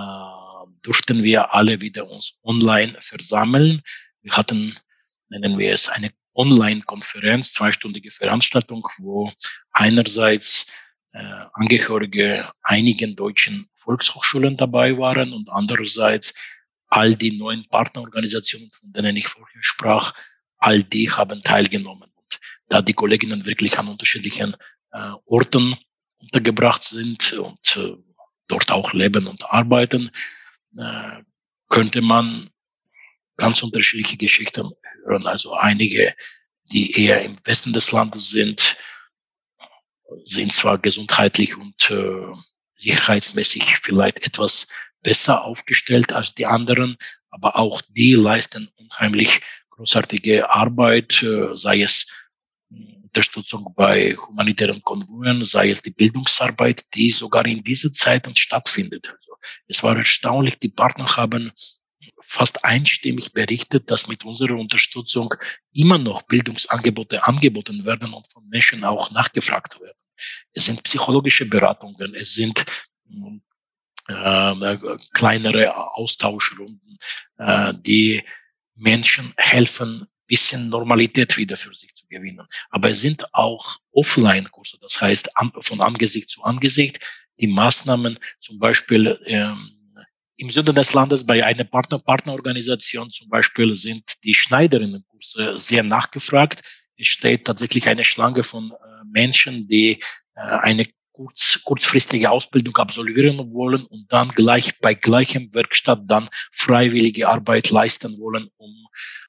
durften wir alle wieder uns online versammeln. Wir hatten, nennen wir es, eine Online-Konferenz, zweistündige Veranstaltung, wo einerseits äh, Angehörige einigen deutschen Volkshochschulen dabei waren und andererseits all die neuen Partnerorganisationen, von denen ich vorher sprach, all die haben teilgenommen. Und da die Kolleginnen wirklich an unterschiedlichen äh, Orten untergebracht sind und äh, dort auch leben und arbeiten, äh, könnte man ganz unterschiedliche Geschichten hören. Also einige, die eher im Westen des Landes sind, sind zwar gesundheitlich und äh, sicherheitsmäßig vielleicht etwas besser aufgestellt als die anderen, aber auch die leisten unheimlich großartige Arbeit, äh, sei es Unterstützung bei humanitären Konvoien, sei es die Bildungsarbeit, die sogar in dieser Zeit stattfindet. Also es war erstaunlich, die Partner haben fast einstimmig berichtet, dass mit unserer Unterstützung immer noch Bildungsangebote angeboten werden und von Menschen auch nachgefragt werden. Es sind psychologische Beratungen, es sind äh, kleinere Austauschrunden, äh, die Menschen helfen, bisschen Normalität wieder für sich zu gewinnen. Aber es sind auch Offline-Kurse, das heißt von Angesicht zu Angesicht. Die Maßnahmen zum Beispiel ähm, im Süden des Landes bei einer Partner Partnerorganisation zum Beispiel sind die Schneiderinnenkurse sehr nachgefragt. Es steht tatsächlich eine Schlange von äh, Menschen, die äh, eine kurz, kurzfristige Ausbildung absolvieren wollen und dann gleich bei gleichem Werkstatt dann freiwillige Arbeit leisten wollen, um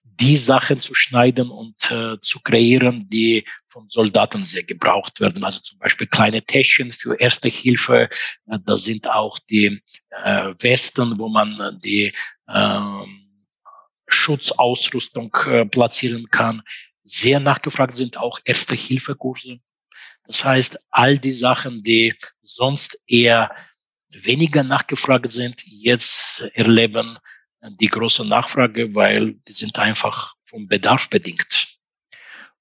die Sachen zu schneiden und äh, zu kreieren, die von Soldaten sehr gebraucht werden. Also zum Beispiel kleine Täschchen für Erste Hilfe. Äh, da sind auch die äh, Westen, wo man die äh, Schutzausrüstung äh, platzieren kann. Sehr nachgefragt sind auch Erste Hilfe Kurse. Das heißt, all die Sachen, die sonst eher weniger nachgefragt sind, jetzt erleben die große Nachfrage, weil die sind einfach vom Bedarf bedingt.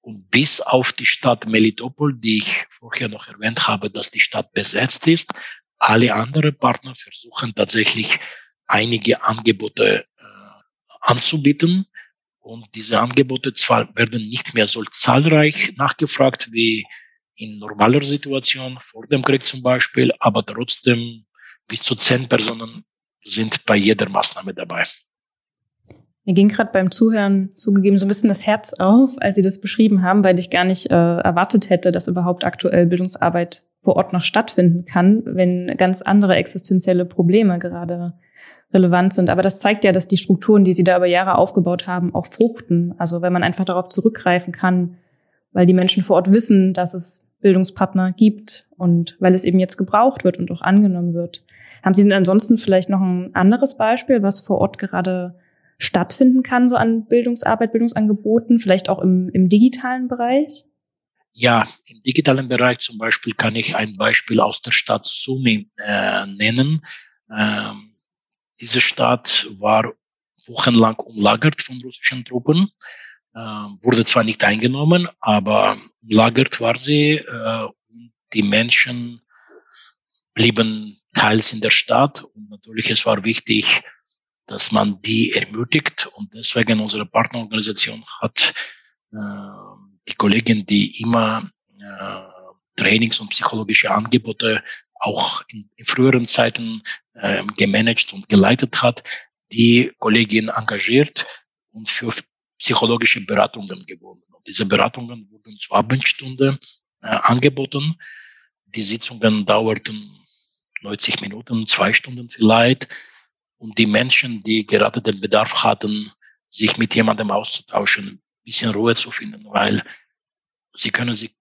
Und bis auf die Stadt Melitopol, die ich vorher noch erwähnt habe, dass die Stadt besetzt ist, alle anderen Partner versuchen tatsächlich einige Angebote äh, anzubieten. Und diese Angebote zwar werden nicht mehr so zahlreich nachgefragt wie in normaler Situation, vor dem Krieg zum Beispiel, aber trotzdem bis zu zehn Personen sind bei jeder Maßnahme dabei. Mir ging gerade beim Zuhören zugegeben so ein bisschen das Herz auf, als Sie das beschrieben haben, weil ich gar nicht äh, erwartet hätte, dass überhaupt aktuell Bildungsarbeit vor Ort noch stattfinden kann, wenn ganz andere existenzielle Probleme gerade relevant sind. Aber das zeigt ja, dass die Strukturen, die Sie da über Jahre aufgebaut haben, auch fruchten. Also wenn man einfach darauf zurückgreifen kann, weil die Menschen vor Ort wissen, dass es Bildungspartner gibt und weil es eben jetzt gebraucht wird und auch angenommen wird. Haben Sie denn ansonsten vielleicht noch ein anderes Beispiel, was vor Ort gerade stattfinden kann, so an Bildungsarbeit, Bildungsangeboten, vielleicht auch im, im digitalen Bereich? Ja, im digitalen Bereich zum Beispiel kann ich ein Beispiel aus der Stadt Sumi äh, nennen. Ähm, diese Stadt war wochenlang umlagert von russischen Truppen, wurde zwar nicht eingenommen, aber umlagert war sie. Äh, die Menschen blieben teils in der Stadt. Und natürlich, es war wichtig, dass man die ermutigt. Und deswegen unsere Partnerorganisation hat äh, die Kollegin, die immer äh, Trainings und psychologische Angebote auch in, in früheren Zeiten äh, gemanagt und geleitet hat, die Kollegin engagiert und für psychologische Beratungen gewonnen. Und diese Beratungen wurden zur Abendstunde äh, angeboten. Die Sitzungen dauerten 90 Minuten, zwei Stunden vielleicht. Und die Menschen, die gerade den Bedarf hatten, sich mit jemandem auszutauschen, ein bisschen Ruhe zu finden, weil sie können sich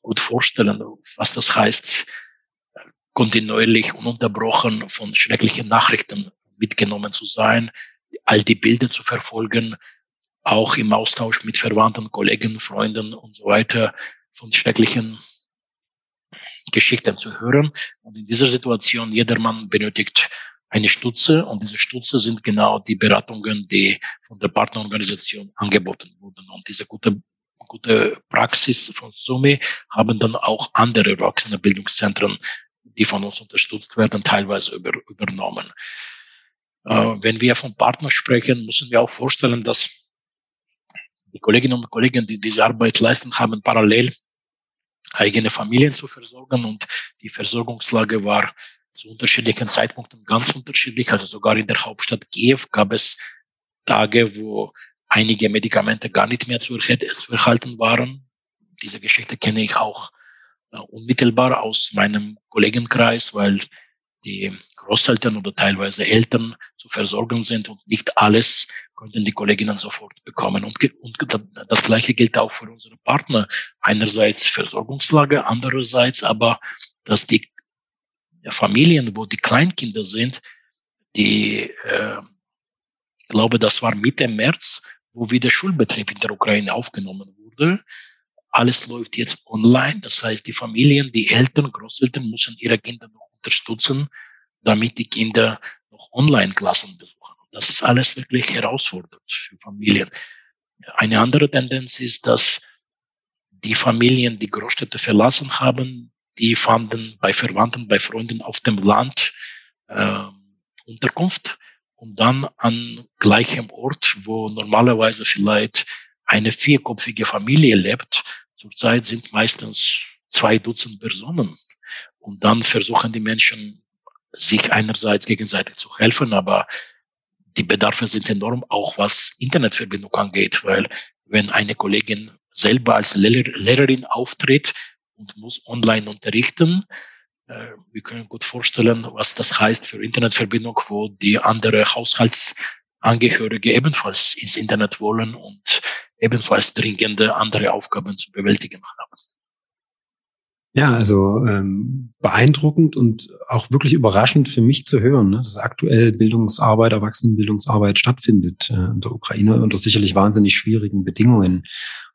gut vorstellen, was das heißt, kontinuierlich ununterbrochen von schrecklichen Nachrichten mitgenommen zu sein, all die Bilder zu verfolgen, auch im Austausch mit Verwandten, Kollegen, Freunden und so weiter von schrecklichen Geschichten zu hören. Und in dieser Situation, jedermann benötigt eine Stütze und diese Stütze sind genau die Beratungen, die von der Partnerorganisation angeboten wurden. Und diese gute, gute Praxis von SUMI haben dann auch andere Erwachsenenbildungszentren, die von uns unterstützt werden, teilweise über, übernommen. Äh, wenn wir von Partnern sprechen, müssen wir auch vorstellen, dass die Kolleginnen und Kollegen, die diese Arbeit leisten, haben parallel eigene Familien zu versorgen und die Versorgungslage war zu unterschiedlichen Zeitpunkten ganz unterschiedlich. Also sogar in der Hauptstadt Kiew gab es Tage, wo einige Medikamente gar nicht mehr zu, erhalten waren. Diese Geschichte kenne ich auch äh, unmittelbar aus meinem Kollegenkreis, weil die Großeltern oder teilweise Eltern zu versorgen sind und nicht alles konnten die Kolleginnen sofort bekommen. Und, und das Gleiche gilt auch für unsere Partner. Einerseits Versorgungslage, andererseits aber, dass die Familien, wo die Kleinkinder sind, die, äh, ich glaube, das war Mitte März, wo wieder Schulbetrieb in der Ukraine aufgenommen wurde. Alles läuft jetzt online. Das heißt, die Familien, die Eltern, Großeltern müssen ihre Kinder noch unterstützen, damit die Kinder noch Online-Klassen besuchen. Und das ist alles wirklich herausfordernd für Familien. Eine andere Tendenz ist, dass die Familien, die Großstädte verlassen haben, die fanden bei Verwandten, bei Freunden auf dem Land äh, Unterkunft und dann an gleichem Ort, wo normalerweise vielleicht eine vierköpfige Familie lebt, Zurzeit sind meistens zwei Dutzend Personen. Und dann versuchen die Menschen, sich einerseits gegenseitig zu helfen, aber die Bedarfe sind enorm, auch was Internetverbindung angeht, weil wenn eine Kollegin selber als Lehrerin auftritt und muss online unterrichten, äh, wir können gut vorstellen, was das heißt für Internetverbindung, wo die andere Haushaltsangehörige ebenfalls ins Internet wollen und ebenfalls dringende andere Aufgaben zu bewältigen haben. Ja, also ähm, beeindruckend und auch wirklich überraschend für mich zu hören, ne, dass aktuell Bildungsarbeit, Erwachsenenbildungsarbeit stattfindet äh, in der Ukraine unter sicherlich wahnsinnig schwierigen Bedingungen.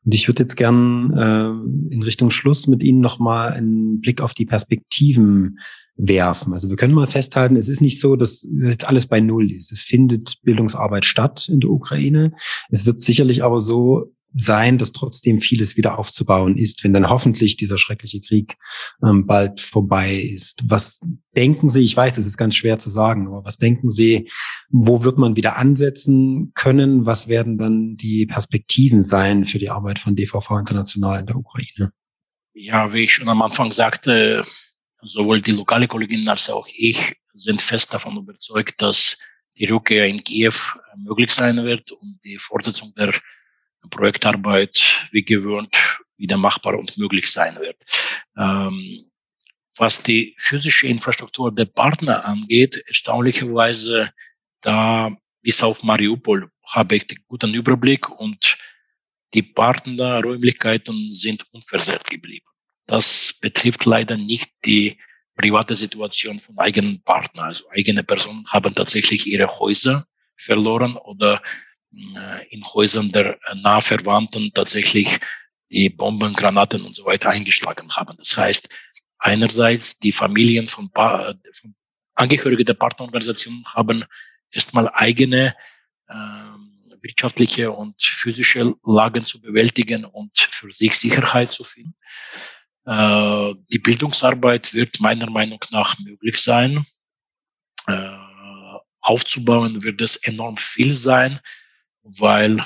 Und ich würde jetzt gern äh, in Richtung Schluss mit Ihnen nochmal einen Blick auf die Perspektiven werfen. Also wir können mal festhalten, es ist nicht so, dass jetzt alles bei Null ist. Es findet Bildungsarbeit statt in der Ukraine. Es wird sicherlich aber so sein, dass trotzdem vieles wieder aufzubauen ist, wenn dann hoffentlich dieser schreckliche Krieg ähm, bald vorbei ist. Was denken Sie, ich weiß, das ist ganz schwer zu sagen, aber was denken Sie, wo wird man wieder ansetzen können? Was werden dann die Perspektiven sein für die Arbeit von DVV International in der Ukraine? Ja, wie ich schon am Anfang sagte, sowohl die lokale Kollegin als auch ich sind fest davon überzeugt, dass die Rückkehr in Kiew möglich sein wird und die Fortsetzung der Projektarbeit wie gewöhnt wieder machbar und möglich sein wird. Ähm, was die physische Infrastruktur der Partner angeht, erstaunlicherweise da bis auf Mariupol habe ich einen guten Überblick und die Partnerräumlichkeiten sind unversehrt geblieben. Das betrifft leider nicht die private Situation von eigenen Partnern. Also eigene Personen haben tatsächlich ihre Häuser verloren oder in Häusern der Nahverwandten tatsächlich die Bomben, Granaten und so weiter eingeschlagen haben. Das heißt, einerseits die Familien von, von Angehörige der Partnerorganisationen haben erstmal eigene äh, wirtschaftliche und physische Lagen zu bewältigen und für sich Sicherheit zu finden. Äh, die Bildungsarbeit wird meiner Meinung nach möglich sein. Äh, aufzubauen wird es enorm viel sein weil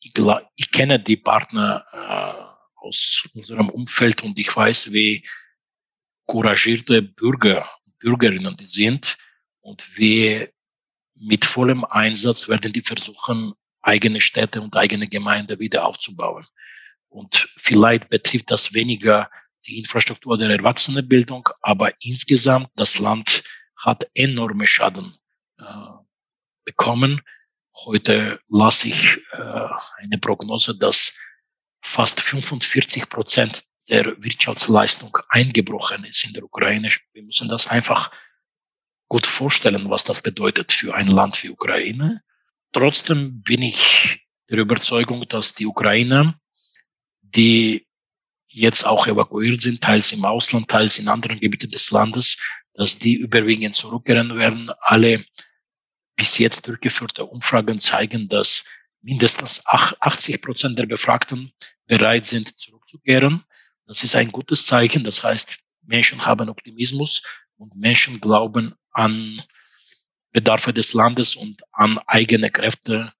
ich, ich kenne die Partner äh, aus unserem Umfeld und ich weiß, wie couragierte Bürger, Bürgerinnen die sind und wie mit vollem Einsatz werden die versuchen, eigene Städte und eigene Gemeinde wieder aufzubauen. Und vielleicht betrifft das weniger die Infrastruktur der Erwachsenenbildung, aber insgesamt das Land hat enorme Schaden äh, bekommen. Heute lasse ich äh, eine Prognose, dass fast 45 Prozent der Wirtschaftsleistung eingebrochen ist in der Ukraine. Wir müssen das einfach gut vorstellen, was das bedeutet für ein Land wie Ukraine. Trotzdem bin ich der Überzeugung, dass die Ukrainer, die jetzt auch evakuiert sind, teils im Ausland, teils in anderen Gebieten des Landes, dass die überwiegend zurückkehren werden. Alle bis jetzt durchgeführte Umfragen zeigen, dass mindestens 80 Prozent der Befragten bereit sind, zurückzukehren. Das ist ein gutes Zeichen. Das heißt, Menschen haben Optimismus und Menschen glauben an Bedarfe des Landes und an eigene Kräfte,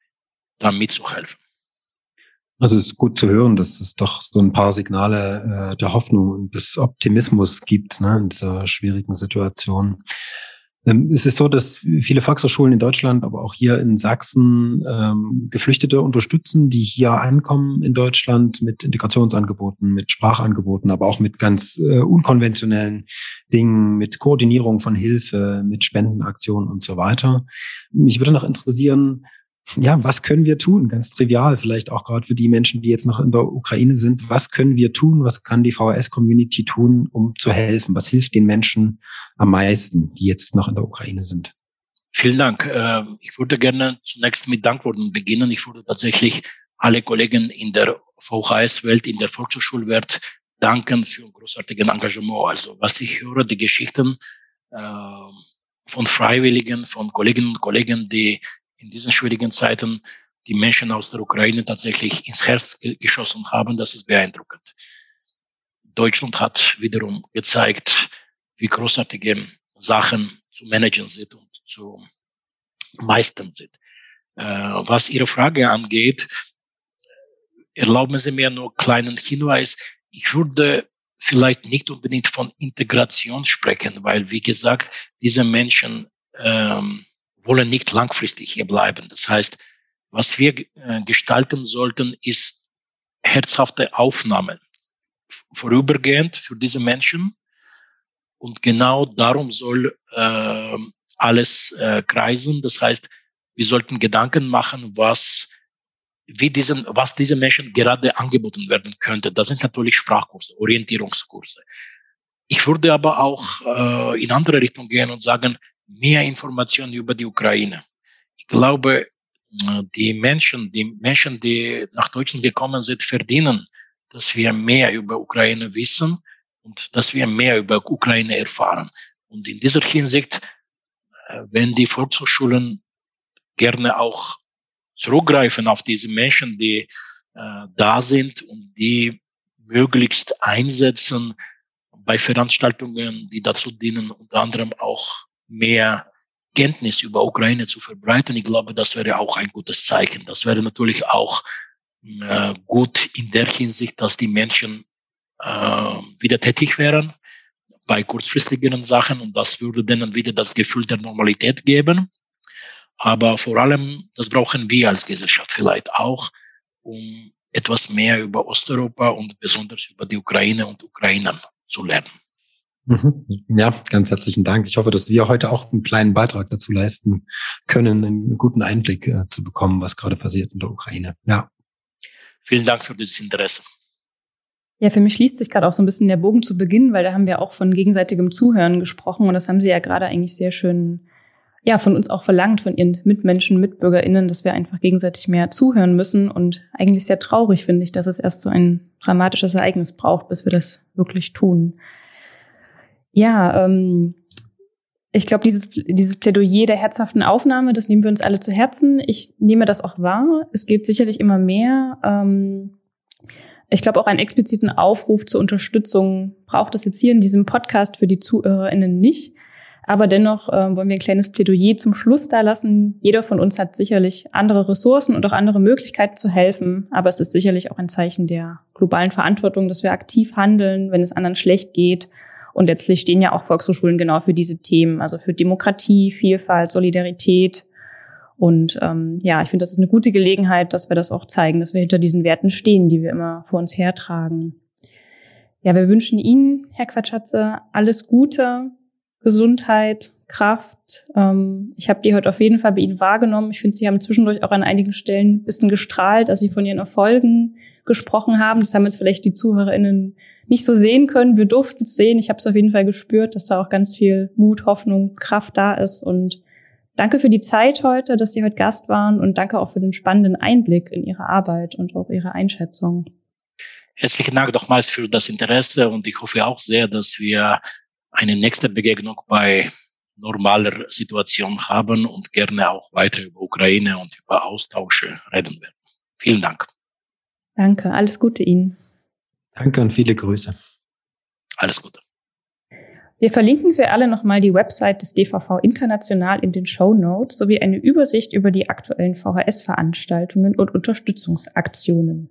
da mitzuhelfen. Also es ist gut zu hören, dass es doch so ein paar Signale äh, der Hoffnung und des Optimismus gibt ne, in dieser schwierigen Situation. Ähm, es ist so, dass viele Volkshochschulen in Deutschland, aber auch hier in Sachsen ähm, Geflüchtete unterstützen, die hier ankommen in Deutschland mit Integrationsangeboten, mit Sprachangeboten, aber auch mit ganz äh, unkonventionellen Dingen, mit Koordinierung von Hilfe, mit Spendenaktionen und so weiter. Mich würde noch interessieren, ja, was können wir tun? Ganz trivial, vielleicht auch gerade für die Menschen, die jetzt noch in der Ukraine sind. Was können wir tun? Was kann die VHS-Community tun, um zu helfen? Was hilft den Menschen am meisten, die jetzt noch in der Ukraine sind? Vielen Dank. Äh, ich würde gerne zunächst mit Dankworten beginnen. Ich würde tatsächlich alle Kollegen in der VHS-Welt, in der Volkshochschulwelt danken für ein großartiges Engagement. Also was ich höre, die Geschichten äh, von Freiwilligen, von Kolleginnen und Kollegen, die in diesen schwierigen Zeiten die Menschen aus der Ukraine tatsächlich ins Herz geschossen haben, das ist beeindruckend. Deutschland hat wiederum gezeigt, wie großartige Sachen zu managen sind und zu meistern sind. Äh, was Ihre Frage angeht, erlauben Sie mir nur einen kleinen Hinweis. Ich würde vielleicht nicht unbedingt von Integration sprechen, weil, wie gesagt, diese Menschen ähm, wollen nicht langfristig hier bleiben. Das heißt, was wir äh, gestalten sollten, ist herzhafte Aufnahme vorübergehend für diese Menschen. Und genau darum soll äh, alles äh, kreisen. Das heißt, wir sollten Gedanken machen, was wie diesen, was diese Menschen gerade angeboten werden könnte. Das sind natürlich Sprachkurse, Orientierungskurse. Ich würde aber auch äh, in andere Richtung gehen und sagen, mehr Informationen über die Ukraine. Ich glaube, äh, die Menschen, die Menschen, die nach Deutschland gekommen sind, verdienen, dass wir mehr über Ukraine wissen und dass wir mehr über Ukraine erfahren. Und in dieser Hinsicht, äh, wenn die Volkshochschulen gerne auch zurückgreifen auf diese Menschen, die äh, da sind und die möglichst einsetzen bei Veranstaltungen, die dazu dienen, unter anderem auch mehr Kenntnis über Ukraine zu verbreiten. Ich glaube, das wäre auch ein gutes Zeichen. Das wäre natürlich auch äh, gut in der Hinsicht, dass die Menschen äh, wieder tätig wären bei kurzfristigen Sachen und das würde denen wieder das Gefühl der Normalität geben. Aber vor allem, das brauchen wir als Gesellschaft vielleicht auch, um etwas mehr über Osteuropa und besonders über die Ukraine und Ukrainer zu lernen. Mhm. Ja, ganz herzlichen Dank. Ich hoffe, dass wir heute auch einen kleinen Beitrag dazu leisten können, einen guten Einblick äh, zu bekommen, was gerade passiert in der Ukraine. Ja. Vielen Dank für dieses Interesse. Ja, für mich schließt sich gerade auch so ein bisschen der Bogen zu Beginn, weil da haben wir auch von gegenseitigem Zuhören gesprochen und das haben Sie ja gerade eigentlich sehr schön ja, von uns auch verlangt, von ihren Mitmenschen, MitbürgerInnen, dass wir einfach gegenseitig mehr zuhören müssen. Und eigentlich sehr traurig finde ich, dass es erst so ein dramatisches Ereignis braucht, bis wir das wirklich tun. Ja, ähm, ich glaube, dieses, dieses Plädoyer der herzhaften Aufnahme, das nehmen wir uns alle zu Herzen. Ich nehme das auch wahr. Es geht sicherlich immer mehr. Ähm, ich glaube, auch einen expliziten Aufruf zur Unterstützung braucht es jetzt hier in diesem Podcast für die ZuhörerInnen nicht. Aber dennoch äh, wollen wir ein kleines Plädoyer zum Schluss da lassen. Jeder von uns hat sicherlich andere Ressourcen und auch andere Möglichkeiten zu helfen. Aber es ist sicherlich auch ein Zeichen der globalen Verantwortung, dass wir aktiv handeln, wenn es anderen schlecht geht und letztlich stehen ja auch Volkshochschulen genau für diese Themen, also für Demokratie, Vielfalt, Solidarität Und ähm, ja, ich finde, das ist eine gute Gelegenheit, dass wir das auch zeigen, dass wir hinter diesen Werten stehen, die wir immer vor uns hertragen. Ja, wir wünschen Ihnen, Herr Quatschatze, alles Gute, Gesundheit, Kraft. Ähm, ich habe die heute auf jeden Fall bei Ihnen wahrgenommen. Ich finde, Sie haben zwischendurch auch an einigen Stellen ein bisschen gestrahlt, als Sie von Ihren Erfolgen gesprochen haben. Das haben jetzt vielleicht die ZuhörerInnen nicht so sehen können. Wir durften es sehen. Ich habe es auf jeden Fall gespürt, dass da auch ganz viel Mut, Hoffnung, Kraft da ist. Und danke für die Zeit heute, dass Sie heute Gast waren und danke auch für den spannenden Einblick in Ihre Arbeit und auch Ihre Einschätzung. Herzlichen Dank nochmals für das Interesse und ich hoffe auch sehr, dass wir eine nächste Begegnung bei normaler Situation haben und gerne auch weiter über Ukraine und über Austausche reden werden. Vielen Dank. Danke, alles Gute Ihnen. Danke und viele Grüße. Alles Gute. Wir verlinken für alle nochmal die Website des DVV International in den Show Notes sowie eine Übersicht über die aktuellen VHS-Veranstaltungen und Unterstützungsaktionen.